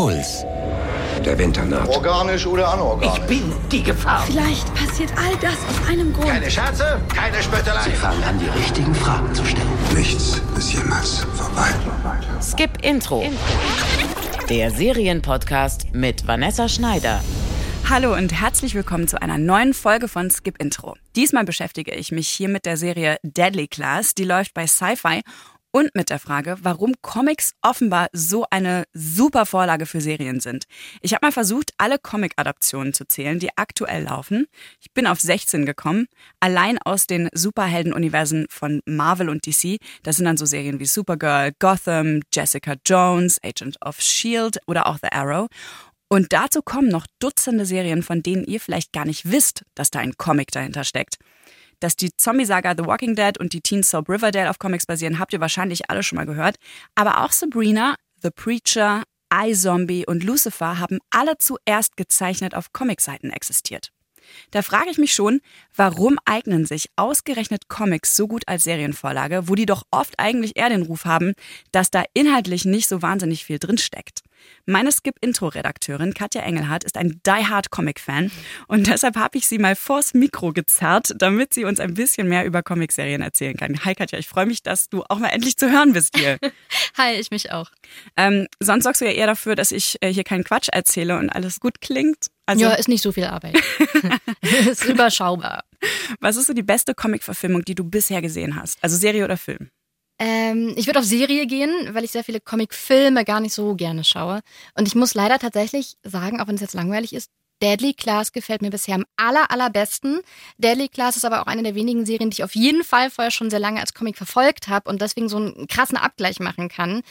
Puls. Der Winter naht. Organisch oder anorganisch? Ich bin die Gefahr. Vielleicht passiert all das aus einem Grund. Keine Scherze, keine Spöttelei. Sie fangen an, die richtigen Fragen zu stellen. Nichts ist jemals vorbei. Skip Intro. Der Serienpodcast mit Vanessa Schneider. Hallo und herzlich willkommen zu einer neuen Folge von Skip Intro. Diesmal beschäftige ich mich hier mit der Serie Deadly Class, die läuft bei Sci-Fi und mit der Frage, warum Comics offenbar so eine super Vorlage für Serien sind. Ich habe mal versucht, alle Comic-Adaptionen zu zählen, die aktuell laufen. Ich bin auf 16 gekommen, allein aus den Superhelden-Universen von Marvel und DC. Das sind dann so Serien wie Supergirl, Gotham, Jessica Jones, Agent of Shield oder auch The Arrow. Und dazu kommen noch Dutzende Serien, von denen ihr vielleicht gar nicht wisst, dass da ein Comic dahinter steckt. Dass die Zombie-Saga The Walking Dead und die Teen Soap Riverdale auf Comics basieren, habt ihr wahrscheinlich alle schon mal gehört. Aber auch Sabrina, The Preacher, iZombie und Lucifer haben alle zuerst gezeichnet auf Comicseiten existiert. Da frage ich mich schon, warum eignen sich ausgerechnet Comics so gut als Serienvorlage, wo die doch oft eigentlich eher den Ruf haben, dass da inhaltlich nicht so wahnsinnig viel drinsteckt. Meine Skip-Intro-Redakteurin Katja Engelhardt ist ein die-hard Comic-Fan und deshalb habe ich sie mal vors Mikro gezerrt, damit sie uns ein bisschen mehr über Comicserien erzählen kann. Hi Katja, ich freue mich, dass du auch mal endlich zu hören bist hier. Hi, ich mich auch. Ähm, sonst sorgst du ja eher dafür, dass ich äh, hier keinen Quatsch erzähle und alles gut klingt. Also, ja, ist nicht so viel Arbeit. ist überschaubar. Was ist so die beste Comic-Verfilmung, die du bisher gesehen hast? Also Serie oder Film? Ähm, ich würde auf Serie gehen, weil ich sehr viele Comic-Filme gar nicht so gerne schaue. Und ich muss leider tatsächlich sagen, auch wenn es jetzt langweilig ist, Deadly Class gefällt mir bisher am aller, allerbesten. Deadly Class ist aber auch eine der wenigen Serien, die ich auf jeden Fall vorher schon sehr lange als Comic verfolgt habe und deswegen so einen krassen Abgleich machen kann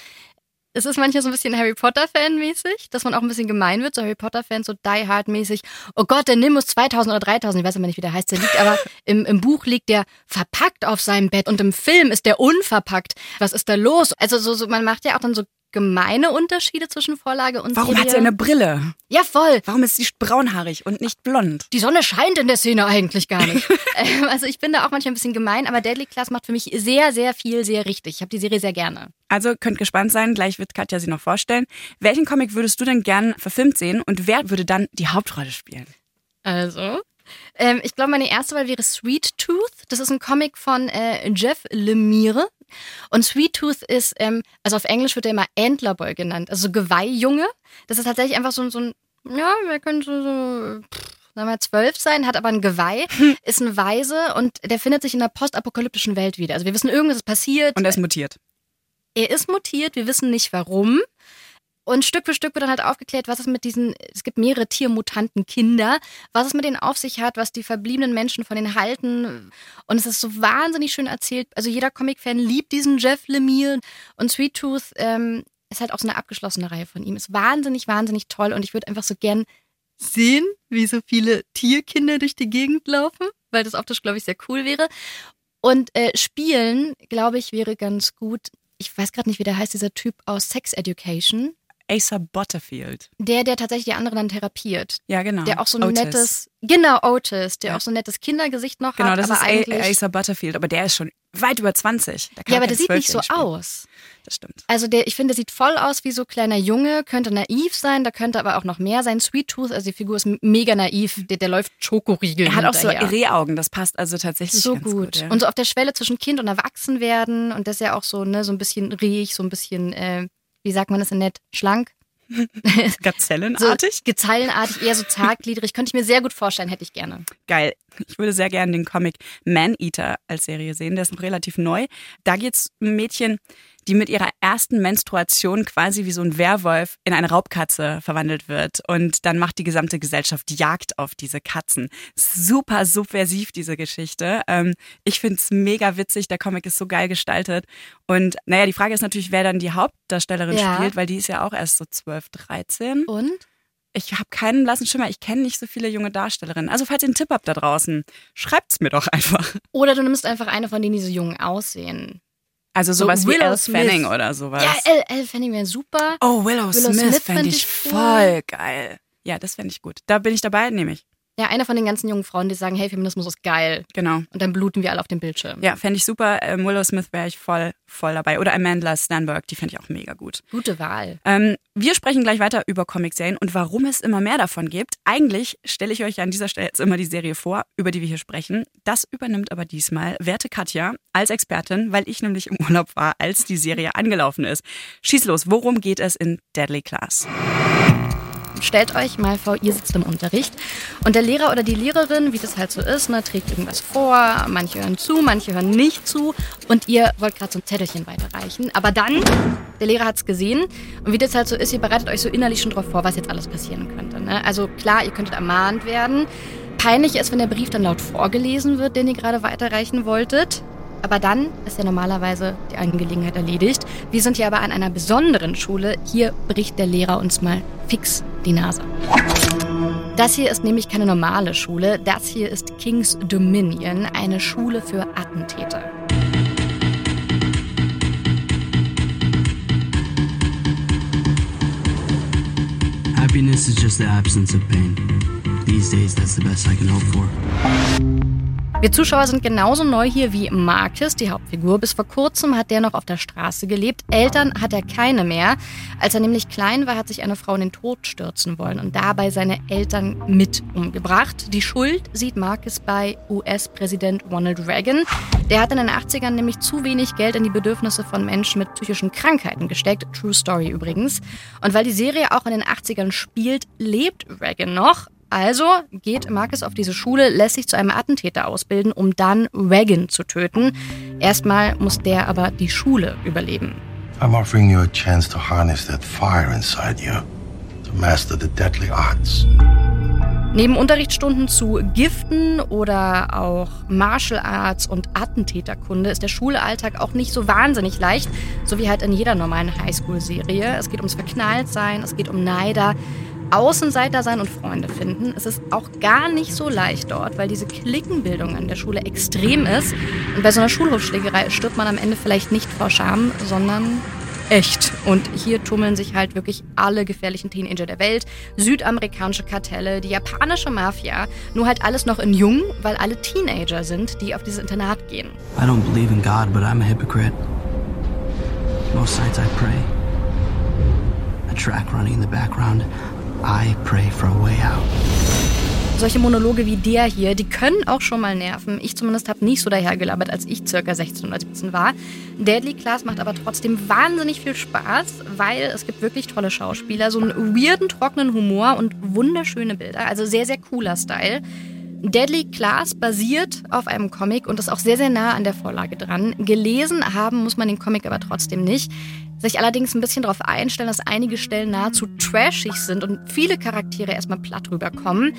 es ist manchmal so ein bisschen Harry Potter-Fan-mäßig, dass man auch ein bisschen gemein wird, so Harry Potter-Fans, so Die Hard-mäßig. Oh Gott, der Nimbus 2000 oder 3000, ich weiß aber nicht, wie der heißt, der liegt aber im, im Buch liegt der verpackt auf seinem Bett und im Film ist der unverpackt. Was ist da los? Also so, so man macht ja auch dann so gemeine Unterschiede zwischen Vorlage und Warum Serie. hat sie eine Brille? Ja, voll. Warum ist sie braunhaarig und nicht blond? Die Sonne scheint in der Szene eigentlich gar nicht. Ähm, also ich bin da auch manchmal ein bisschen gemein, aber Deadly Class macht für mich sehr, sehr viel, sehr richtig. Ich habe die Serie sehr gerne. Also könnt gespannt sein, gleich wird Katja sie noch vorstellen. Welchen Comic würdest du denn gern verfilmt sehen und wer würde dann die Hauptrolle spielen? Also, ähm, ich glaube, meine erste Wahl wäre Sweet Tooth. Das ist ein Comic von äh, Jeff Lemire. Und Sweet Tooth ist, ähm, also auf Englisch wird er immer Antlerboy genannt, also Geweihjunge. Das ist tatsächlich einfach so, so ein, ja, wer könnte so, so sagen wir zwölf sein, hat aber ein Geweih, ist ein Weise und der findet sich in der postapokalyptischen Welt wieder. Also wir wissen, irgendwas ist passiert. Und er ist mutiert. Er ist mutiert, wir wissen nicht warum. Und Stück für Stück wird dann halt aufgeklärt, was es mit diesen, es gibt mehrere tiermutanten Kinder, was es mit denen auf sich hat, was die verbliebenen Menschen von denen halten. Und es ist so wahnsinnig schön erzählt. Also jeder Comic-Fan liebt diesen Jeff Lemire. Und Sweet Tooth ähm, ist halt auch so eine abgeschlossene Reihe von ihm. Ist wahnsinnig, wahnsinnig toll. Und ich würde einfach so gern sehen, wie so viele Tierkinder durch die Gegend laufen, weil das optisch, glaube ich, sehr cool wäre. Und äh, spielen, glaube ich, wäre ganz gut. Ich weiß gerade nicht, wie der heißt, dieser Typ aus Sex Education. Asa Butterfield. Der, der tatsächlich die anderen dann therapiert. Ja, genau. Der auch so ein Otis. nettes, genau, Otis, der Ja. auch so ein nettes Kindergesicht noch Genau, hat. das aber ist eigentlich, A- Asa Butterfield, aber der ist schon weit über 20. Der kann ja, aber der sieht nicht so 12 spielen. aus. Das stimmt. Also der, ich finde, der sieht voll aus wie so kleiner Junge, könnte naiv sein, da könnte aber auch noch mehr sein. Sweet Tooth, also die Figur ist mega naiv, der, der läuft Schokoriegel Er hat auch so hinterher. Rehaugen, das passt also tatsächlich so ganz gut. gut. ja. Und so auf der Schwelle zwischen Kind und Erwachsenwerden und das ist ja auch so, ne, so ein bisschen rehig, so ein bisschen, äh, wie sagt man das denn nett, schlank. So Gazellenartig? eher so zartgliedrig. Könnte ich mir sehr gut vorstellen, hätte ich gerne. Geil. Ich würde sehr gerne den Comic Man-Eater als Serie sehen. Der ist noch relativ neu. Da geht's um ein Mädchen, die mit ihrer ersten Menstruation quasi wie so ein Werwolf in eine Raubkatze verwandelt wird. Und dann macht die gesamte Gesellschaft Jagd auf diese Katzen. Super subversiv, diese Geschichte. Ähm, ich find's mega witzig. Der Comic ist so geil gestaltet. Und naja, die Frage ist natürlich, wer dann die Hauptdarstellerin Ja. spielt, weil die ist ja auch erst so 12, 13. Und? Ich habe keinen blassen Schimmer. Ich kenne nicht so viele junge Darstellerinnen. Also falls ihr einen Tipp habt da draußen, schreibt's mir doch einfach. Oder du nimmst einfach eine von denen, die so jung aussehen. Also So sowas wie Willow Elle. Fanning oder sowas. Ja, Elle, Elle Fanning wäre super. oh, Willow, Willow Smith, Smith fände fänd ich ich voll geil. Ja, das fände ich gut. Da bin ich dabei, nehme ich. Ja, eine von den ganzen jungen Frauen, die sagen, hey, Feminismus ist geil. Genau. Und dann bluten wir alle auf dem Bildschirm. Ja, fände ich super. Ähm, Willow Smith wäre ich voll, voll dabei. Oder Amanda Stanberg, die fände ich auch mega gut. Gute Wahl. Ähm, wir sprechen gleich weiter über Comicserien und warum es immer mehr davon gibt. Eigentlich stelle ich euch an dieser Stelle jetzt immer die Serie vor, über die wir hier sprechen. Das übernimmt aber diesmal werte Katja als Expertin, weil ich nämlich im Urlaub war, als die Serie angelaufen ist. Schieß los, worum geht es in Deadly Class? Stellt euch mal vor, ihr sitzt im Unterricht und der Lehrer oder die Lehrerin, wie das halt so ist, ne, trägt irgendwas vor, manche hören zu, manche hören nicht zu und ihr wollt gerade so ein Zettelchen weiterreichen. Aber dann, der Lehrer hat es gesehen und wie das halt so ist, ihr bereitet euch so innerlich schon drauf vor, was jetzt alles passieren könnte. Ne? Also klar, ihr könntet ermahnt werden. Peinlich ist, wenn der Brief dann laut vorgelesen wird, den ihr gerade weiterreichen wolltet. Aber dann ist ja normalerweise die Angelegenheit erledigt. Wir sind hier aber an einer besonderen Schule. Hier bricht der Lehrer uns mal fix die Nase. Das hier ist nämlich keine normale Schule. Das hier ist King's Dominion, eine Schule für Attentäter. Happiness is just the absence of pain. These days, that's the best I can hope for. Wir Zuschauer sind genauso neu hier wie Marcus, die Hauptfigur. Bis vor kurzem hat der noch auf der Straße gelebt. Eltern hat er keine mehr. Als er nämlich klein war, hat sich eine Frau in den Tod stürzen wollen und dabei seine Eltern mit umgebracht. Die Schuld sieht Marcus bei US-Präsident Ronald Reagan. Der hat in den 80ern nämlich zu wenig Geld in die Bedürfnisse von Menschen mit psychischen Krankheiten gesteckt. True Story übrigens. Und weil die Serie auch in den 80ern spielt, lebt Reagan noch. Also geht Marcus auf diese Schule, lässt sich zu einem Attentäter ausbilden, um dann Reagan zu töten. Erstmal muss der aber die Schule überleben. I'm offering you a chance to harness that fire inside you, to master the deadly arts. Neben Unterrichtsstunden zu Giften oder auch Martial Arts und Attentäterkunde ist der Schulalltag auch nicht so wahnsinnig leicht, so wie halt in jeder normalen Highschool-Serie. Es geht ums Verknalltsein, es geht um Neider. Außenseiter sein und Freunde finden. Es ist auch gar nicht so leicht dort, weil diese Klickenbildung an der Schule extrem ist. Und bei so einer Schulhofschlägerei stirbt man am Ende vielleicht nicht vor Scham, sondern echt. Und hier tummeln sich halt wirklich alle gefährlichen Teenager der Welt, südamerikanische Kartelle, die japanische Mafia, nur halt alles noch in jung, weil alle Teenager sind, die auf dieses Internat gehen. I don't believe in God, but I'm a hypocrite. Most nights I pray. A track running in the background. I pray for a way out. Solche Monologe wie der hier, die können auch schon mal nerven. Ich zumindest habe nicht so dahergelabert, als ich circa 16 oder 17 war. Deadly Class macht aber trotzdem wahnsinnig viel Spaß, weil es gibt wirklich tolle Schauspieler, so einen weirden, trockenen Humor und wunderschöne Bilder. Also sehr, sehr cooler Style. Deadly Class basiert auf einem Comic und ist auch sehr, sehr nah an der Vorlage dran. Gelesen haben muss man den Comic aber trotzdem nicht. Sich allerdings ein bisschen darauf einstellen, dass einige Stellen nahezu trashig sind und viele Charaktere erstmal platt rüberkommen.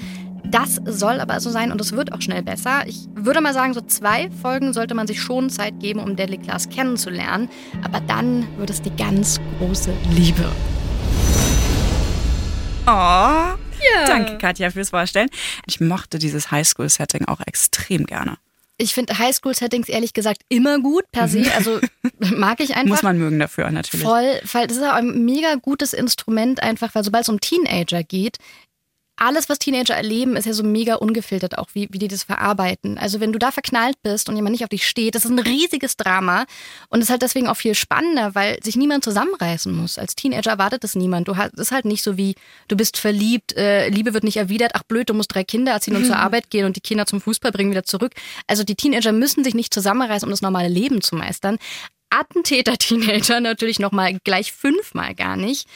Das soll aber so sein und es wird auch schnell besser. Ich würde mal sagen, so zwei Folgen sollte man sich schon Zeit geben, um Deadly Class kennenzulernen. Aber dann wird es die ganz große Liebe. Oh, ja. Danke, Katja, fürs Vorstellen. Ich mochte dieses Highschool-Setting auch extrem gerne. Ich finde Highschool-Settings ehrlich gesagt immer gut per se. Also mag ich einfach. Muss man mögen dafür natürlich. Voll, weil das ist auch ein mega gutes Instrument einfach, weil sobald es um Teenager geht, alles, was Teenager erleben, ist ja so mega ungefiltert auch, wie, wie die das verarbeiten. Also wenn du da verknallt bist und jemand nicht auf dich steht, das ist ein riesiges Drama und ist halt deswegen auch viel spannender, weil sich niemand zusammenreißen muss. Als Teenager erwartet es niemand. Du hast, ist halt nicht so wie, du bist verliebt, äh, Liebe wird nicht erwidert, ach blöd, du musst drei Kinder erziehen und mhm. zur Arbeit gehen und die Kinder zum Fußball bringen wieder zurück. Also die Teenager müssen sich nicht zusammenreißen, um das normale Leben zu meistern. Attentäter-Teenager natürlich nochmal gleich fünfmal gar nicht.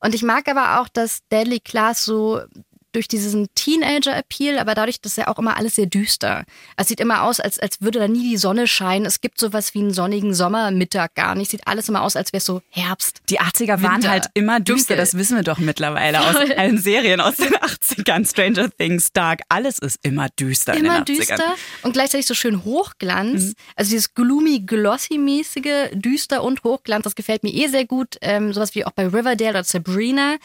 Und ich mag aber auch, dass Deadly Class so durch diesen Teenager-Appeal, aber dadurch, dass ja auch immer alles sehr düster. Es sieht immer aus, als, als würde da nie die Sonne scheinen. Es gibt sowas wie einen sonnigen Sommermittag gar nicht. Sieht alles immer aus, als wäre es so Herbst. Die 80er waren Winter, halt immer düster, dunkel. das wissen wir doch mittlerweile aus allen Serien aus den 80ern. Stranger Things, Dark, alles ist immer düster. Immer düster und gleichzeitig so schön Hochglanz. Mhm. Also dieses gloomy, glossy-mäßige, düster und Hochglanz, das gefällt mir eh sehr gut. Ähm, sowas wie auch bei Riverdale oder Sabrina.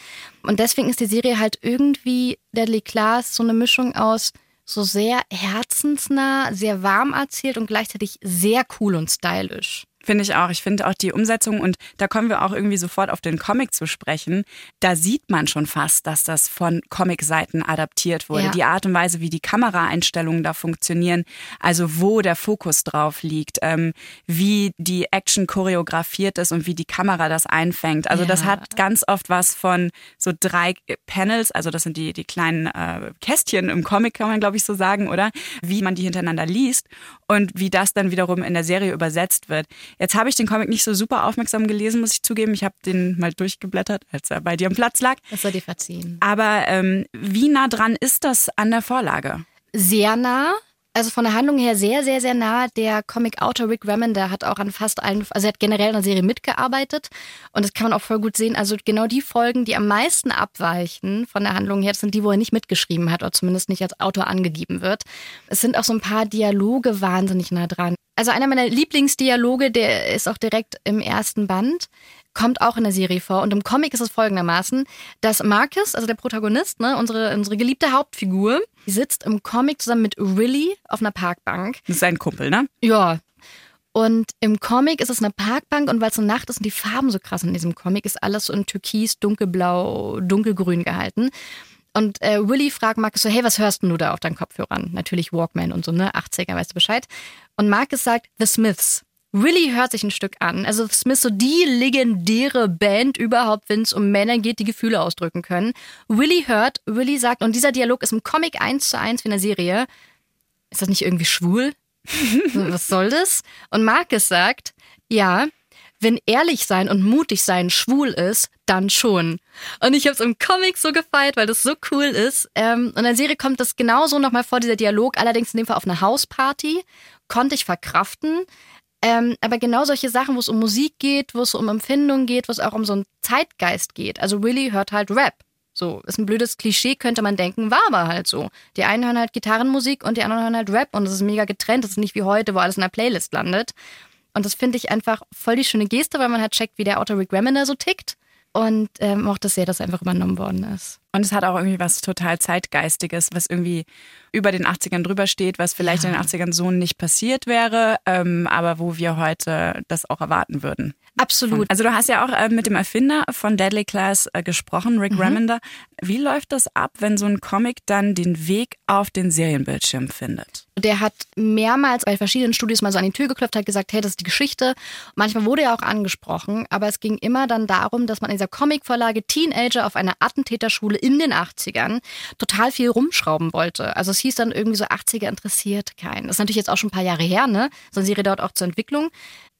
Und deswegen ist die Serie halt irgendwie Deadly Class so eine Mischung aus so sehr herzensnah, sehr warm erzählt und gleichzeitig sehr cool und stylisch. Finde ich auch. Ich finde auch die Umsetzung und da kommen wir auch irgendwie sofort auf den Comic zu sprechen. Da sieht man schon fast, dass das von Comic-Seiten adaptiert wurde. Ja. Die Art und Weise, wie die Kameraeinstellungen da funktionieren, also wo der Fokus drauf liegt, ähm, wie die Action choreografiert ist und wie die Kamera das einfängt. Also ja. das hat ganz oft was von so drei Panels, also das sind die, die kleinen äh, Kästchen im Comic, kann man glaube ich so sagen, oder? Wie man die hintereinander liest und wie das dann wiederum in der Serie übersetzt wird. Jetzt habe ich den Comic nicht so super aufmerksam gelesen, muss ich zugeben. Ich habe den mal durchgeblättert, als er bei dir am Platz lag. Das soll dir verziehen. Aber ähm, wie nah dran ist das an der Vorlage? Sehr nah also von der Handlung her sehr, sehr, sehr nah. Der Comic-Autor Rick Remender hat auch an fast allen, also er hat generell in der Serie mitgearbeitet und das kann man auch voll gut sehen. Also genau die Folgen, die am meisten abweichen von der Handlung her, sind die, wo er nicht mitgeschrieben hat oder zumindest nicht als Autor angegeben wird. Es sind auch so ein paar Dialoge wahnsinnig nah dran. Also einer meiner Lieblingsdialoge, der ist auch direkt im ersten Band kommt auch in der Serie vor. Und im Comic ist es folgendermaßen, dass Marcus, also der Protagonist, ne, unsere, unsere geliebte Hauptfigur, sitzt im Comic zusammen mit Willy auf einer Parkbank. Das ist sein Kumpel, ne? Ja. Und im Comic ist es eine Parkbank und weil es so Nacht ist und die Farben so krass in diesem Comic, ist alles so in Türkis, dunkelblau, dunkelgrün gehalten. Und äh, Willy fragt Marcus so, hey, was hörst du da auf deinen Kopfhörern? Natürlich Walkman und so, ne? 80er, weißt du Bescheid. Und Marcus sagt, The Smiths. Willy hört sich ein Stück an. Also Smith so die legendäre Band überhaupt, wenn es um Männer geht, die Gefühle ausdrücken können. Willy hört, Willy sagt, und dieser Dialog ist im Comic eins zu eins wie in der Serie. Ist das nicht irgendwie schwul? Was soll das? Und Marcus sagt, ja, wenn ehrlich sein und mutig sein schwul ist, dann schon. Und ich habe es im Comic so gefeiert, weil das so cool ist. Ähm, und in der Serie kommt das genauso nochmal vor, dieser Dialog, allerdings in dem Fall auf einer Hausparty. Konnte ich verkraften. Ähm, aber genau solche Sachen, wo es um Musik geht, wo es um Empfindungen geht, wo es auch um so einen Zeitgeist geht. Also Willy hört halt Rap. So, ist ein blödes Klischee, könnte man denken, war aber halt so. Die einen hören halt Gitarrenmusik und die anderen hören halt Rap und das ist mega getrennt. Das ist nicht wie heute, wo alles in der Playlist landet. Und das finde ich einfach voll die schöne Geste, weil man halt checkt, wie der Autor Rick Remender so tickt. Und ähm, mochte sehr, dass einfach übernommen worden ist. Und es hat auch irgendwie was total Zeitgeistiges, was irgendwie über den 80ern drüber steht, was vielleicht ja. in den 80ern so nicht passiert wäre, ähm, aber wo wir heute das auch erwarten würden. Absolut. Also du hast ja auch äh, mit dem Erfinder von Deadly Class äh, gesprochen, Rick mhm. Remender. Wie läuft das ab, wenn so ein Comic dann den Weg auf den Serienbildschirm findet? Der hat mehrmals bei verschiedenen Studios mal so an die Tür geklopft, hat gesagt, hey, das ist die Geschichte. Manchmal wurde er auch angesprochen, aber es ging immer dann darum, dass man in dieser Comicvorlage Teenager auf einer Attentäterschule in den 80ern total viel rumschrauben wollte. Also es hieß dann irgendwie so 80er interessiert keinen. Das ist natürlich jetzt auch schon ein paar Jahre her, ne? So eine Serie dauert auch zur Entwicklung.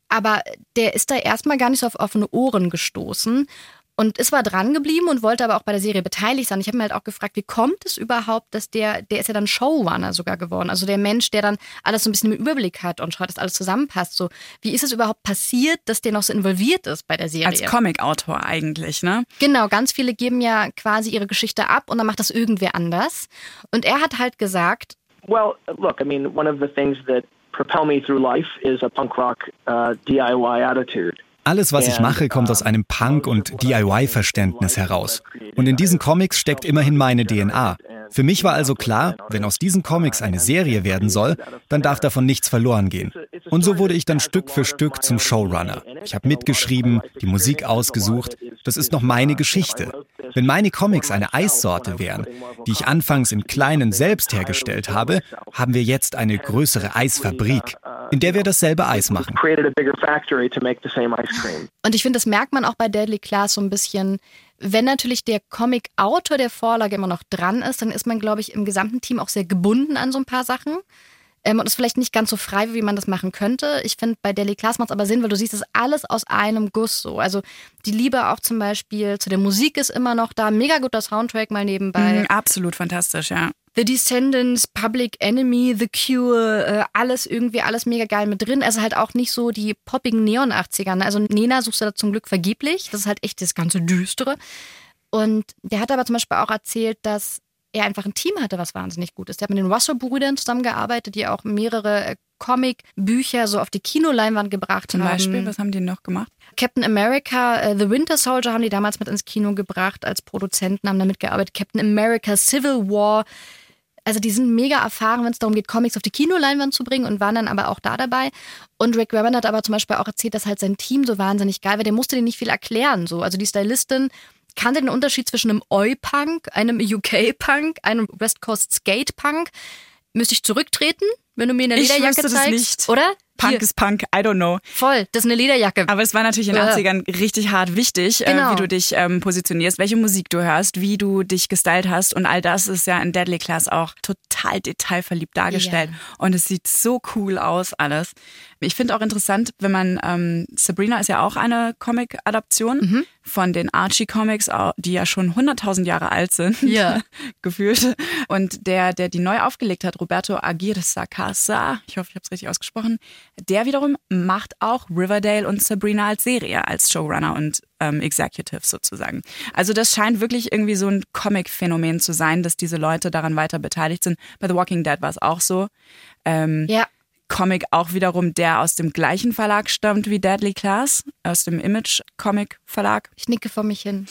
Aber der ist da erstmal gar nicht so auf offene Ohren gestoßen und ist zwar dran geblieben und wollte aber auch bei der Serie beteiligt sein. Ich habe mir halt auch gefragt, wie kommt es überhaupt, dass der, der ist ja dann Showrunner sogar geworden. Also der Mensch, der dann alles so ein bisschen im Überblick hat und schaut, dass alles zusammenpasst. So, wie ist es überhaupt passiert, dass der noch so involviert ist bei der Serie? Als Comicautor eigentlich, ne? Genau, ganz viele geben ja quasi ihre Geschichte ab und dann macht das irgendwer anders. Und er hat halt gesagt, Well, look, I mean, one of the things that propel me through life is a punk rock uh, DIY attitude. Alles, was ich mache, kommt aus einem Punk- und DIY-Verständnis heraus. Und in diesen Comics steckt immerhin meine DNA. Für mich war also klar, wenn aus diesen Comics eine Serie werden soll, dann darf davon nichts verloren gehen. Und so wurde ich dann Stück für Stück zum Showrunner. Ich habe mitgeschrieben, die Musik ausgesucht. Das ist noch meine Geschichte. Wenn meine Comics eine Eissorte wären, die ich anfangs in kleinen selbst hergestellt habe, haben wir jetzt eine größere Eisfabrik, in der wir dasselbe Eis machen. Und ich finde, das merkt man auch bei Deadly Class so ein bisschen. Wenn natürlich der Comic-Autor der Vorlage immer noch dran ist, dann ist man, glaube ich, im gesamten Team auch sehr gebunden an so ein paar Sachen ähm, und ist vielleicht nicht ganz so frei, wie man das machen könnte. Ich finde, bei Daily Class macht es aber Sinn, weil du siehst, es alles aus einem Guss so. Also die Liebe auch zum Beispiel zu der Musik ist immer noch da. Mega guter Soundtrack mal nebenbei. Mhm, absolut fantastisch, ja. The Descendants, Public Enemy, The Cure, äh, alles irgendwie, alles mega geil mit drin. Also halt auch nicht so die poppigen Neon-80er. Also Nena suchst du da zum Glück vergeblich. Das ist halt echt das ganze Düstere. Und der hat aber zum Beispiel auch erzählt, dass er einfach ein Team hatte, was wahnsinnig gut ist. Der hat mit den Russell-Brüdern zusammengearbeitet, die auch mehrere äh, Comic-Bücher so auf die Kinoleinwand gebracht Zum haben. Zum Beispiel, was haben die noch gemacht? Captain America, uh, The Winter Soldier haben die damals mit ins Kino gebracht als Produzenten, haben damit gearbeitet. Captain America, Civil War. Also die sind mega erfahren, wenn es darum geht, Comics auf die Kinoleinwand zu bringen und waren dann aber auch da dabei. Und Rick Remond hat aber zum Beispiel auch erzählt, dass halt sein Team so wahnsinnig geil war. Der musste dir nicht viel erklären. So. Also die Stylistin kannte den Unterschied zwischen einem Oi-Punk, einem UK-Punk, einem West Coast Skate-Punk. Müsste ich zurücktreten, wenn du mir eine Lederjacke ich zeigst? Nicht. Oder? Punk Hier. ist Punk, I don't know. Voll, das ist eine Lederjacke. Aber es war natürlich in den Ja. 80ern richtig hart wichtig, Genau. äh, wie du dich ähm, positionierst, welche Musik du hörst, wie du dich gestylt hast. Und all das ist ja in Deadly Class auch total detailverliebt dargestellt. Und es sieht so cool aus, alles. Ich finde auch interessant, wenn man, ähm, Sabrina ist ja auch eine Comic-Adaption Mhm. von den Archie-Comics, die ja schon 100.000 Jahre alt sind. Ja. gefühlt. Und der, der die neu aufgelegt hat, Roberto Aguirre Sacasa, ich hoffe, ich habe es richtig ausgesprochen, der wiederum macht auch Riverdale und Sabrina als Serie, als Showrunner und ähm, Executive sozusagen. Also das scheint wirklich irgendwie so ein Comic-Phänomen zu sein, dass diese Leute daran weiter beteiligt sind. Bei The Walking Dead war es auch so. Ähm, ja. Comic auch wiederum, der aus dem gleichen Verlag stammt wie Deadly Class, aus dem Image Comic Verlag. Ich nicke vor mich hin.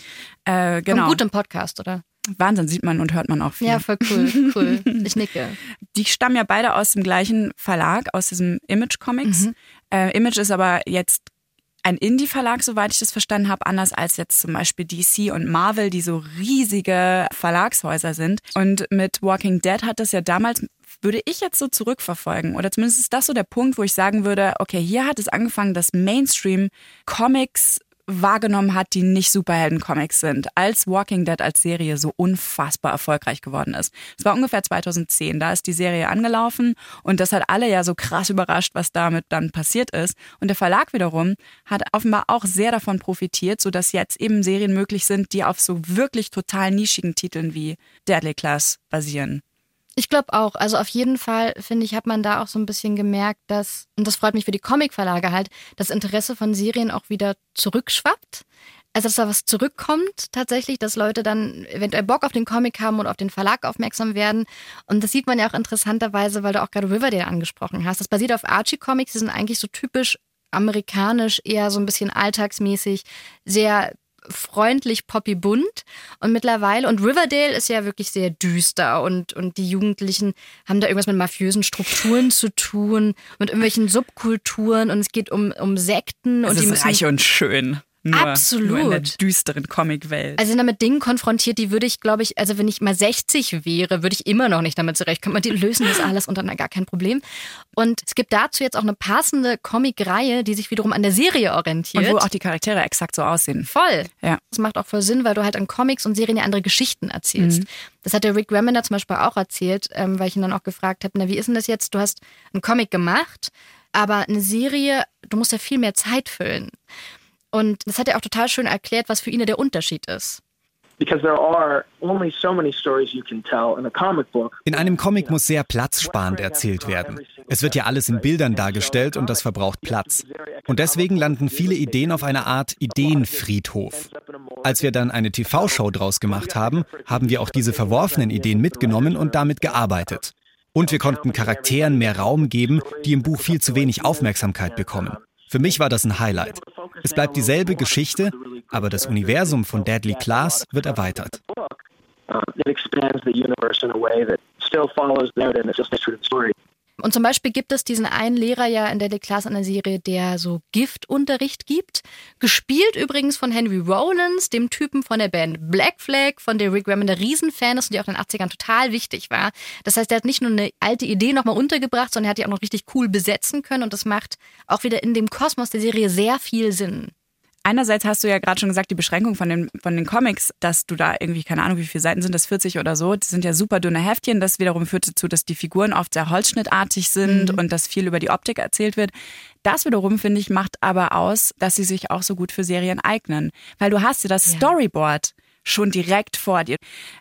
Äh, Genau. genau. gut im Podcast, oder? Wahnsinn, sieht man und hört man auch viel. Ja, voll cool. Cool. Ich nicke. Die stammen ja beide aus dem gleichen Verlag, aus diesem Image Comics. Äh, Image ist aber jetzt ein Indie-Verlag, soweit ich das verstanden habe, anders als jetzt zum Beispiel DC und Marvel, die so riesige Verlagshäuser sind. Und mit Walking Dead hat das ja damals, würde ich jetzt so zurückverfolgen, oder zumindest ist das so der Punkt, wo ich sagen würde, okay, hier hat es angefangen, dass Mainstream Comics wahrgenommen hat, die nicht Superhelden-Comics sind, als Walking Dead als Serie so unfassbar erfolgreich geworden ist. Es war ungefähr 2010, da ist die Serie angelaufen und das hat alle ja so krass überrascht, was damit dann passiert ist. Und der Verlag wiederum hat offenbar auch sehr davon profitiert, sodass jetzt eben Serien möglich sind, die auf so wirklich total nischigen Titeln wie Deadly Class basieren. Ich glaube auch. Also auf jeden Fall, finde ich, hat man da auch so ein bisschen gemerkt, dass, und das freut mich für die Comicverlage halt, das Interesse von Serien auch wieder zurückschwappt. Also dass da was zurückkommt tatsächlich, dass Leute dann eventuell Bock auf den Comic haben und auf den Verlag aufmerksam werden. Und das sieht man ja auch interessanterweise, weil du auch gerade Riverdale angesprochen hast. Das basiert auf Archie-Comics, die sind eigentlich so typisch amerikanisch, eher so ein bisschen alltagsmäßig, sehr freundlich, poppy bunt. Und mittlerweile, und Riverdale ist ja wirklich sehr düster und, und die Jugendlichen haben da irgendwas mit mafiösen Strukturen zu tun, mit irgendwelchen Subkulturen und es geht um, um Sekten Es und die ist reich und schön. Nur, Absolut. Nur in der düsteren Comicwelt. Also sind da mit Dingen konfrontiert, die würde ich, glaube ich, also wenn ich mal 60 wäre, würde ich immer noch nicht damit zurechtkommen. Die lösen das alles und dann gar kein Problem. Und es gibt dazu jetzt auch eine passende Comic-Reihe, die sich wiederum an der Serie orientiert. Und wo auch die Charaktere exakt so aussehen. Voll. Ja. Das macht auch voll Sinn, weil du halt an Comics und Serien ja andere Geschichten erzählst. Mhm. Das hat der Rick Remender zum Beispiel auch erzählt, ähm, weil ich ihn dann auch gefragt habe, na wie ist denn das jetzt? Du hast einen Comic gemacht, aber eine Serie, du musst ja viel mehr Zeit füllen. Und das hat er auch total schön erklärt, was für ihn der Unterschied ist. Because there are only so many stories you can tell in a comic book. In einem Comic muss sehr platzsparend erzählt werden. Es wird ja alles in Bildern dargestellt und das verbraucht Platz. Und deswegen landen viele Ideen auf einer Art Ideenfriedhof. Als wir dann eine TV-Show draus gemacht haben, haben wir auch diese verworfenen Ideen mitgenommen und damit gearbeitet. Und wir konnten Charakteren mehr Raum geben, die im Buch viel zu wenig Aufmerksamkeit bekommen. Für mich war das ein Highlight. Es bleibt dieselbe Geschichte, aber das Universum von Deadly Class wird erweitert. It expands the universe in a way that still follows narrative and it still stays true to the story. Und zum Beispiel gibt es diesen einen Lehrer ja in der Class an der Serie, der so Giftunterricht gibt. Gespielt übrigens von Henry Rollins, dem Typen von der Band Black Flag, von der Rick Remender Riesenfan ist und die auch in den 80ern total wichtig war. Das heißt, er hat nicht nur eine alte Idee nochmal untergebracht, sondern er hat die auch noch richtig cool besetzen können und das macht auch wieder in dem Kosmos der Serie sehr viel Sinn. Einerseits hast du ja gerade schon gesagt, die Beschränkung von den, von den Comics, dass du da irgendwie, keine Ahnung, wie viele Seiten sind das, 40 oder so, die sind ja super dünne Heftchen. Das wiederum führt dazu, dass die Figuren oft sehr holzschnittartig sind Mhm. und dass viel über die Optik erzählt wird. Das wiederum, finde ich, macht aber aus, dass sie sich auch so gut für Serien eignen. Weil du hast ja das Ja. Storyboard schon direkt vor dir.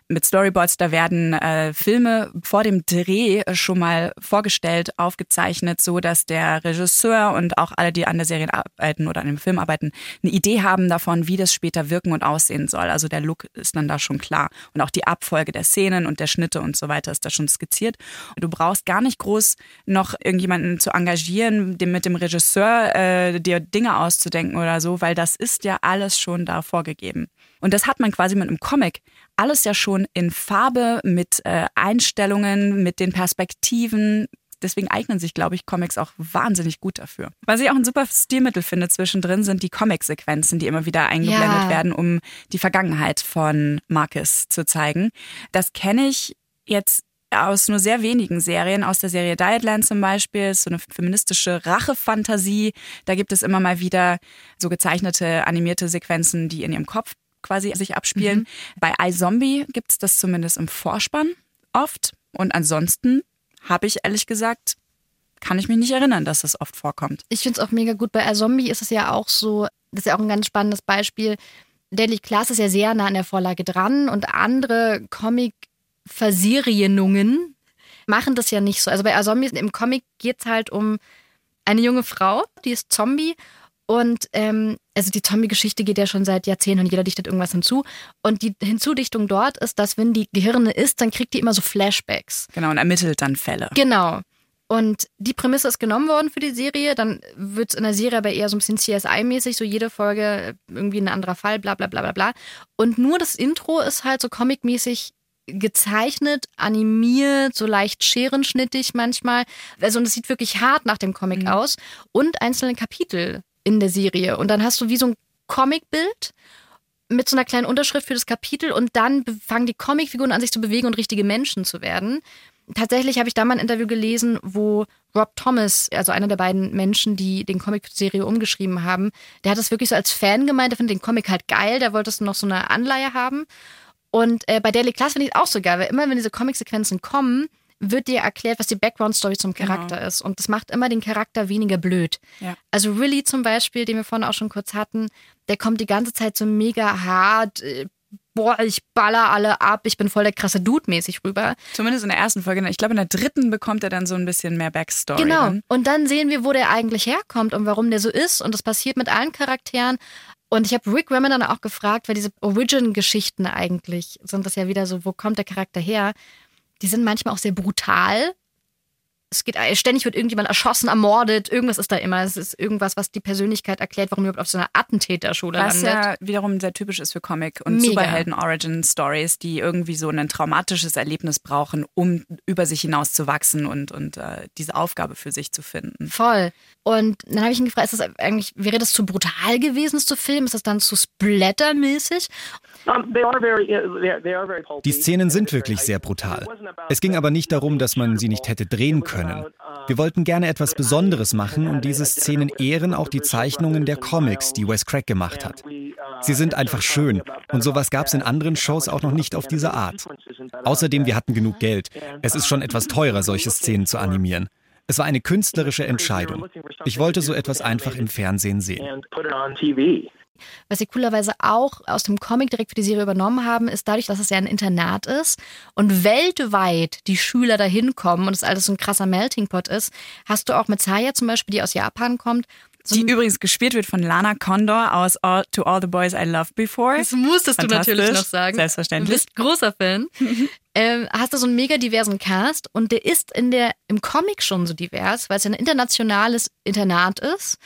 Mit Storyboards, da werden äh, Filme vor dem Dreh schon mal vorgestellt, aufgezeichnet, so dass der Regisseur und auch alle, die an der Serie arbeiten oder an dem Film arbeiten, eine Idee haben davon, wie das später wirken und aussehen soll. Also der Look ist dann da schon klar. Und auch die Abfolge der Szenen und der Schnitte und so weiter ist da schon skizziert. Du brauchst gar nicht groß noch irgendjemanden zu engagieren, dem, mit dem Regisseur äh, dir Dinge auszudenken oder so, weil das ist ja alles schon da vorgegeben. Und das hat man quasi mit einem Comic alles ja schon in Farbe, mit äh, Einstellungen, mit den Perspektiven. Deswegen eignen sich, glaube ich, Comics auch wahnsinnig gut dafür. Was ich auch ein super Stilmittel finde zwischendrin, sind die Comic-Sequenzen, die immer wieder eingeblendet Ja. werden, um die Vergangenheit von Marcus zu zeigen. Das kenne ich jetzt aus nur sehr wenigen Serien, aus der Serie Dietland zum Beispiel, ist so eine feministische Rachefantasie. Da gibt es immer mal wieder so gezeichnete, animierte Sequenzen, die in ihrem Kopf quasi sich abspielen. Mhm. Bei iZombie gibt es das zumindest im Vorspann oft. Und ansonsten habe ich ehrlich gesagt, kann ich mich nicht erinnern, dass das oft vorkommt. Ich finde es auch mega gut. Bei Zombie ist es ja auch so, das ist ja auch ein ganz spannendes Beispiel. Deadly Class ist ja sehr nah an der Vorlage dran und andere Comic-Versierienungen machen das ja nicht so. Also bei Zombie im Comic geht es halt um eine junge Frau, die ist Zombie. Und ähm, also die Zombie-Geschichte geht ja schon seit Jahrzehnten und jeder dichtet irgendwas hinzu. Und die Hinzudichtung dort ist, dass wenn die Gehirne isst, dann kriegt die immer so Flashbacks. Genau, und ermittelt dann Fälle. Genau. Und die Prämisse ist genommen worden für die Serie. Dann wird es in der Serie aber eher so ein bisschen CSI-mäßig, so jede Folge irgendwie ein anderer Fall, bla bla bla bla bla. Und nur das Intro ist halt so comic-mäßig gezeichnet, animiert, so leicht scherenschnittig manchmal. Also und es sieht wirklich hart nach dem Comic aus. Und einzelne Kapitel in der Serie. Und dann hast du wie so ein Comicbild mit so einer kleinen Unterschrift für das Kapitel und dann fangen die Comicfiguren an, sich zu bewegen und richtige Menschen zu werden. Tatsächlich habe ich da mal ein Interview gelesen, wo Rob Thomas, also einer der beiden Menschen, die den Comic-Serie umgeschrieben haben, der hat das wirklich so als Fan gemeint, der findet den Comic halt geil, der wollte es noch so eine Anleihe haben. Und äh, bei Daily Class finde ich es auch so geil, weil immer wenn diese Comic-Sequenzen kommen, wird dir erklärt, was die Background-Story zum Charakter ist. Und das macht immer den Charakter weniger blöd. Ja. Also Willy zum Beispiel, den wir vorhin auch schon kurz hatten, der kommt die ganze Zeit so mega hart, äh, boah, ich baller alle ab, ich bin voll der krasse Dude mäßig rüber. Zumindest in der ersten Folge. Ich glaube, in der dritten bekommt er dann so ein bisschen mehr Backstory. Genau. Dann. Und dann sehen wir, wo der eigentlich herkommt und warum der so ist. Und das passiert mit allen Charakteren. Und ich habe Rick Remmer dann auch gefragt, weil diese Origin-Geschichten eigentlich sind das ja wieder so, wo kommt der Charakter her? Die sind manchmal auch sehr brutal. Es geht ständig wird irgendjemand erschossen, ermordet, irgendwas ist da immer. Es ist irgendwas, was die Persönlichkeit erklärt, warum überhaupt auf so einer Attentäterschule Was landet. ja wiederum sehr typisch ist für Comic- und. Superhelden-Origin-Stories, die irgendwie so ein traumatisches Erlebnis brauchen, um über sich hinaus zu wachsen und, und äh, diese Aufgabe für sich zu finden. Voll. Und dann habe ich ihn gefragt, ist das eigentlich, wäre das zu brutal gewesen, es zu filmen? Ist das dann zu splattermäßig? Pulpy. Die Szenen sind wirklich sehr brutal. Es ging aber nicht darum, dass man sie nicht hätte drehen können. Wir wollten gerne etwas Besonderes machen und diese Szenen ehren auch die Zeichnungen der Comics, die Wes Craig gemacht hat. Sie sind einfach schön und sowas gab es in anderen Shows auch noch nicht auf diese Art. Außerdem, wir hatten genug Geld. Es ist schon etwas teurer, solche Szenen zu animieren. Es war eine künstlerische Entscheidung. Ich wollte so etwas einfach im Fernsehen sehen. Was sie coolerweise auch aus dem Comic direkt für die Serie übernommen haben, ist dadurch, dass es ja ein Internat ist und weltweit die Schüler dahin kommen und es alles so ein krasser Melting Pot ist, hast du auch mit Saya zum Beispiel, die aus Japan kommt, Die übrigens gespielt wird von Lana Condor aus all, To All the Boys I Loved Before. Das musstest du natürlich noch sagen. Selbstverständlich. Du bist großer Fan. ähm, hast du so einen mega diversen Cast und der ist in der, im Comic schon so divers, weil es ja ein internationales Internat ist.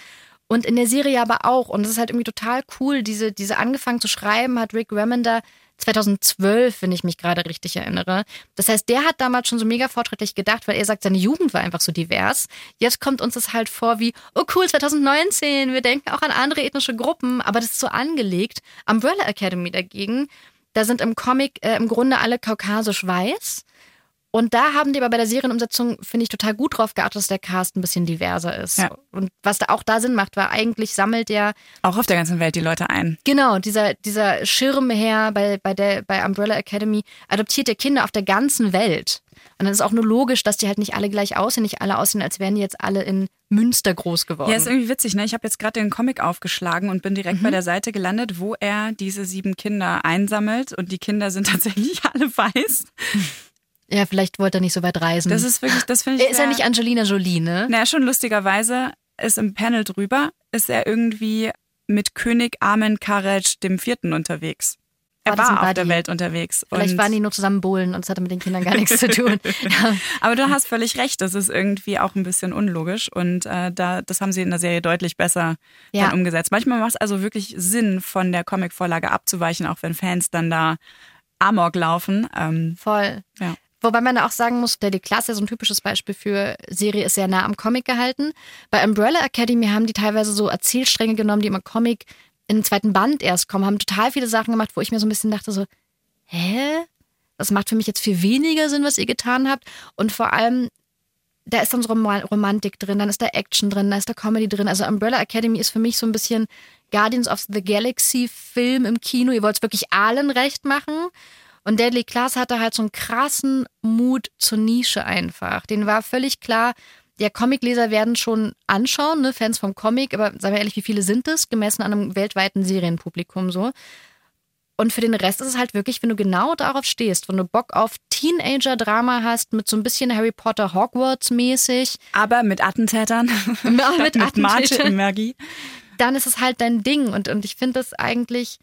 Und in der Serie aber auch. Und es ist halt irgendwie total cool, diese, diese angefangen zu schreiben, hat Rick Remender 2012, wenn ich mich gerade richtig erinnere. Das heißt, der hat damals schon so mega fortschrittlich gedacht, weil er sagt, seine Jugend war einfach so divers. Jetzt kommt uns das halt vor wie, oh cool, 2019, wir denken auch an andere ethnische Gruppen, aber das ist so angelegt. Umbrella Academy dagegen, da sind im Comic äh, im Grunde alle kaukasisch-weiß. Und da haben die aber bei der Serienumsetzung, finde ich, total gut drauf geachtet, dass der Cast ein bisschen diverser ist. Ja. Und was da auch da Sinn macht, war eigentlich sammelt der Auch auf der ganzen Welt die Leute ein. Genau, dieser, dieser Schirmherr bei, bei, der, bei Umbrella Academy adoptiert der Kinder auf der ganzen Welt. Und dann ist auch nur logisch, dass die halt nicht alle gleich aussehen, nicht alle aussehen, als wären die jetzt alle in Münster groß geworden. Ja, ist irgendwie witzig, ne? Ich habe jetzt gerade den Comic aufgeschlagen und bin direkt Mhm. bei der Seite gelandet, wo er diese sieben Kinder einsammelt und die Kinder sind tatsächlich alle weiß. Ja, vielleicht wollte er nicht so weit reisen. Das ist wirklich, das finde ich. er ist sehr- nicht Angelina Jolie, ne? Na, schon lustigerweise ist im Panel drüber, ist er irgendwie mit König Amen Karej dem Vierten unterwegs. er ein war auf der Welt unterwegs. Vielleicht waren die nur zusammen bowlen und es hatte mit den Kindern gar nichts zu tun. Ja. Aber du hast völlig recht, das ist irgendwie auch ein bisschen unlogisch und äh, da, das haben sie in der Serie deutlich besser Ja. dann umgesetzt. Manchmal macht es also wirklich Sinn, von der Comicvorlage abzuweichen, auch wenn Fans dann da Amok laufen. Ähm, Voll. ja. Wobei man auch sagen muss, der die Klasse ist so ein typisches Beispiel für Serie ist sehr nah am Comic gehalten. Bei Umbrella Academy haben die teilweise so Erzählstränge genommen, die im Comic in den zweiten Band erst kommen, haben total viele Sachen gemacht, wo ich mir so ein bisschen dachte so, hä? Das macht für mich jetzt viel weniger Sinn, was ihr getan habt. Und vor allem, da ist dann so Roma- Romantik drin, dann ist da Action drin, da ist da Comedy drin. Also Umbrella Academy ist für mich so ein bisschen Guardians of the Galaxy Film im Kino. Ihr wollt es wirklich allen recht machen. Und Deadly Class hatte halt so einen krassen Mut zur Nische einfach. Den war völlig klar, ja, Comicleser werden schon anschauen, ne, Fans vom Comic, aber sagen wir ehrlich, wie viele sind es, gemessen an einem weltweiten Serienpublikum so. Und für den Rest ist es halt wirklich, wenn du genau darauf stehst, wenn du Bock auf Teenager-Drama hast, mit so ein bisschen Harry Potter Hogwarts-mäßig, Aber mit Attentätern, mit mit Attentätern. Martin-Magie. dann ist es halt dein Ding. Und, und ich finde das eigentlich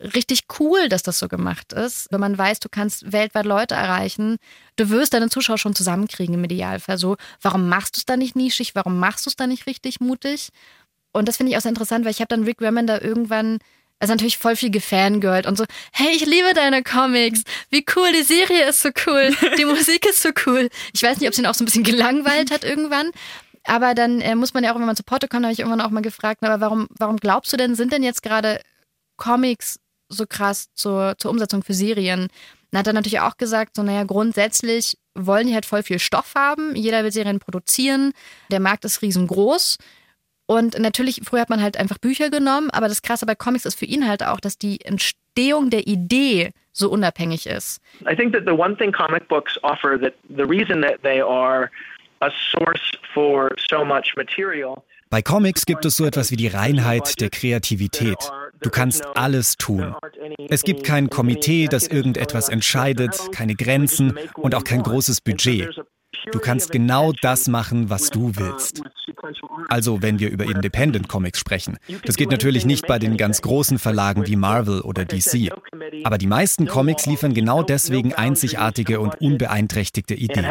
richtig cool, dass das so gemacht ist. Wenn man weiß, du kannst weltweit Leute erreichen, du wirst deine Zuschauer schon zusammenkriegen im Idealfall. So, warum machst du es da nicht nischig? Warum machst du es da nicht richtig mutig? Und das finde ich auch sehr interessant, weil ich habe dann Rick Remender irgendwann, also natürlich voll viel gefangirlt und so, hey, ich liebe deine Comics, wie cool, die Serie ist so cool, die Musik ist so cool. Ich weiß nicht, ob es ihn auch so ein bisschen gelangweilt hat irgendwann. Aber dann äh, muss man ja auch, wenn man zu Porto kommt, habe ich irgendwann auch mal gefragt, aber warum, warum glaubst du denn, sind denn jetzt gerade Comics so krass zur, zur Umsetzung für Serien? Dann hat er natürlich auch gesagt, so, naja, grundsätzlich wollen die halt voll viel Stoff haben. Jeder will Serien produzieren. Der Markt ist riesengroß. Und natürlich, früher hat man halt einfach Bücher genommen, aber das Krasse bei Comics ist für ihn halt auch, dass die Entstehung der Idee so unabhängig ist. I think that the one thing comic books offer that the reason that they are a source for so much material Bei Comics gibt es so etwas wie die Reinheit der Kreativität. Du kannst alles tun. Es gibt kein Komitee, das irgendetwas entscheidet, keine Grenzen und auch kein großes Budget. Du kannst genau das machen, was du willst. Also wenn wir über Independent Comics sprechen. Das geht natürlich nicht bei den ganz großen Verlagen wie Marvel oder DC. Aber die meisten Comics liefern genau deswegen einzigartige und unbeeinträchtigte Ideen.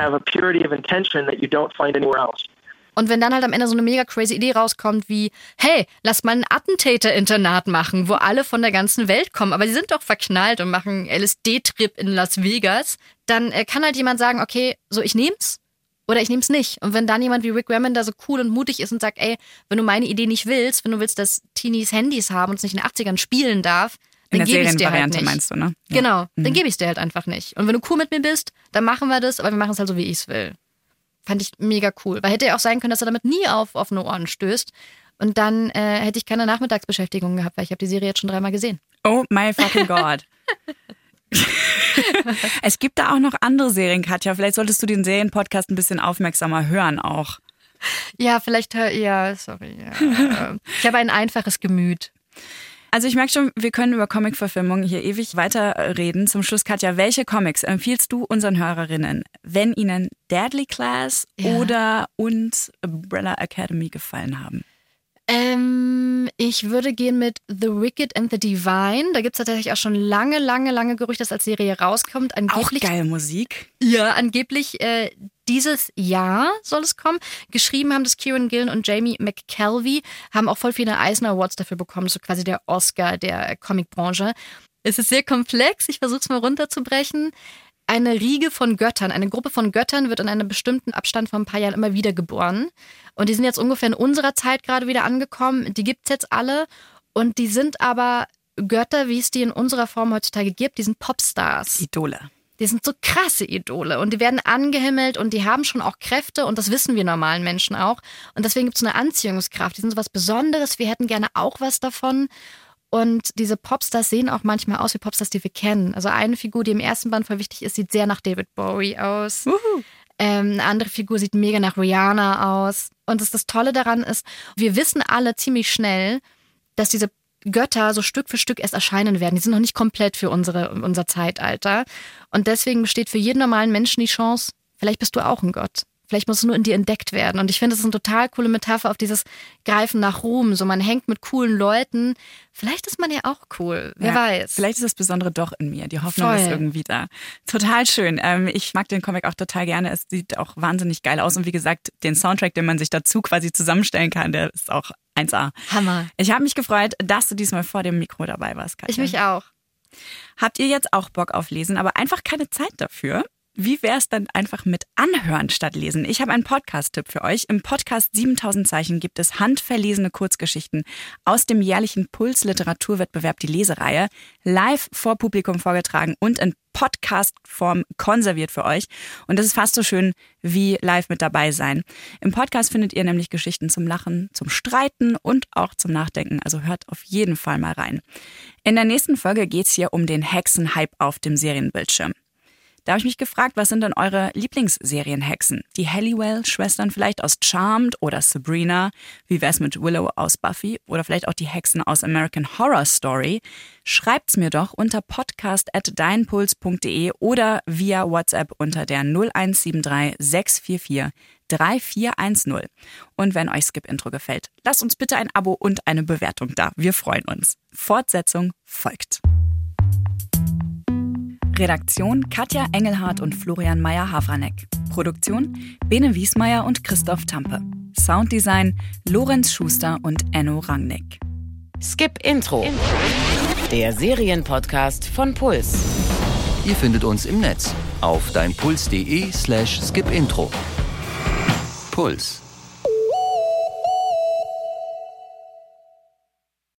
Und wenn dann halt am Ende so eine mega crazy Idee rauskommt wie, hey, lass mal ein Attentäter-Internat machen, wo alle von der ganzen Welt kommen, aber die sind doch verknallt und machen LSD-Trip in Las Vegas, dann äh, kann halt jemand sagen, okay, so ich nehm's oder ich nehm's nicht. Und wenn dann jemand wie Rick Remender so cool und mutig ist und sagt, ey, wenn du meine Idee nicht willst, wenn du willst, dass Teenies Handys haben und es nicht in den 80ern spielen darf, dann gebe ich dir halt nicht. meinst du, ne? Ja. Genau, dann Mhm. gebe ich dir halt einfach nicht. Und wenn du cool mit mir bist, dann machen wir das, aber wir machen es halt so, wie ich es will. Fand ich mega cool. Weil hätte ja auch sein können, dass er damit nie auf offene Ohren stößt. Und dann äh, hätte ich keine Nachmittagsbeschäftigung gehabt, weil ich habe die Serie jetzt schon dreimal gesehen. Oh my fucking God. es gibt da auch noch andere Serien, Katja. Vielleicht solltest du den Serienpodcast ein bisschen aufmerksamer hören auch. Ja, vielleicht, ja, sorry. Ja. ich habe ein einfaches Gemüt. Also ich merke schon, wir können über Comic-Verfilmungen hier ewig weiterreden. Zum Schluss, Katja, welche Comics empfiehlst du unseren Hörerinnen, wenn ihnen Deadly Class Ja. oder und Umbrella Academy gefallen haben? Ähm, ich würde gehen mit The Wicked and the Divine. Da gibt es tatsächlich auch schon lange, lange, lange Gerüchte, dass als Serie rauskommt. Auch Angeblich geile Musik. Ja, angeblich äh, dieses Jahr soll es kommen. Geschrieben haben das Kieran Gillen und Jamie McKelvey, haben auch voll viele Eisner Awards dafür bekommen, so quasi der Oscar der Comicbranche. Es ist sehr komplex, ich versuche es mal runterzubrechen. Eine Riege von Göttern, eine Gruppe von Göttern wird in einem bestimmten Abstand von ein paar Jahren immer wieder geboren. Und die sind jetzt ungefähr in unserer Zeit gerade wieder angekommen. Die gibt's jetzt alle. Und die sind aber Götter, wie es die in unserer Form heutzutage gibt. Die sind Popstars. Idole. Die sind so krasse Idole und die werden angehimmelt und die haben schon auch Kräfte und das wissen wir normalen Menschen auch. Und deswegen gibt es eine Anziehungskraft. Die sind so was Besonderes. Wir hätten gerne auch was davon. Und diese Popstars sehen auch manchmal aus wie Popstars, die wir kennen. Also eine Figur, die im ersten Band voll wichtig ist, sieht sehr nach David Bowie aus. Ähm, eine andere Figur sieht mega nach Rihanna aus. Und das, das Tolle daran ist, wir wissen alle ziemlich schnell, dass diese Götter so Stück für Stück erst erscheinen werden. Die sind noch nicht komplett für unsere, unser Zeitalter. Und deswegen besteht für jeden normalen Menschen die Chance, vielleicht bist du auch ein Gott. Vielleicht muss es nur in dir entdeckt werden. Und ich finde, es ist eine total coole Metapher auf dieses Greifen nach Ruhm. So, man hängt mit coolen Leuten. Vielleicht ist man ja auch cool. Wer ja, weiß. Vielleicht ist das Besondere doch in mir. Die Hoffnung Voll. ist irgendwie da. Total schön. Ähm, ich mag den Comic auch total gerne. Es sieht auch wahnsinnig geil aus. Und wie gesagt, den Soundtrack, den man sich dazu quasi zusammenstellen kann, der ist auch 1A. Hammer. Ich habe mich gefreut, dass du diesmal vor dem Mikro dabei warst, Katja. Ich mich auch. Habt ihr jetzt auch Bock auf Lesen, aber einfach keine Zeit dafür? Wie wäre es dann einfach mit Anhören statt Lesen? Ich habe einen Podcast-Tipp für euch. Im Podcast 7000 Zeichen gibt es handverlesene Kurzgeschichten aus dem jährlichen Puls-Literaturwettbewerb Die Lesereihe, live vor Publikum vorgetragen und in Podcast-Form konserviert für euch. Und das ist fast so schön wie live mit dabei sein. Im Podcast findet ihr nämlich Geschichten zum Lachen, zum Streiten und auch zum Nachdenken. Also hört auf jeden Fall mal rein. In der nächsten Folge geht es hier um den Hexenhype auf dem Serienbildschirm. Da habe ich mich gefragt, was sind denn eure Lieblingsserienhexen? Die Halliwell-Schwestern vielleicht aus Charmed oder Sabrina? Wie wär's mit Willow aus Buffy? Oder vielleicht auch die Hexen aus American Horror Story? Schreibt's mir doch unter podcast.deinpuls.de oder via WhatsApp unter der 0173 644 3410. Und wenn euch Skip Intro gefällt, lasst uns bitte ein Abo und eine Bewertung da. Wir freuen uns. Fortsetzung folgt. Redaktion Katja Engelhardt und Florian Meyer-Havranek. Produktion Bene Wiesmeier und Christoph Tampe. Sounddesign Lorenz Schuster und Enno Rangnick. Skip Intro. Der Serienpodcast von Puls. Ihr findet uns im Netz auf deinpuls.de slash skipintro. Puls.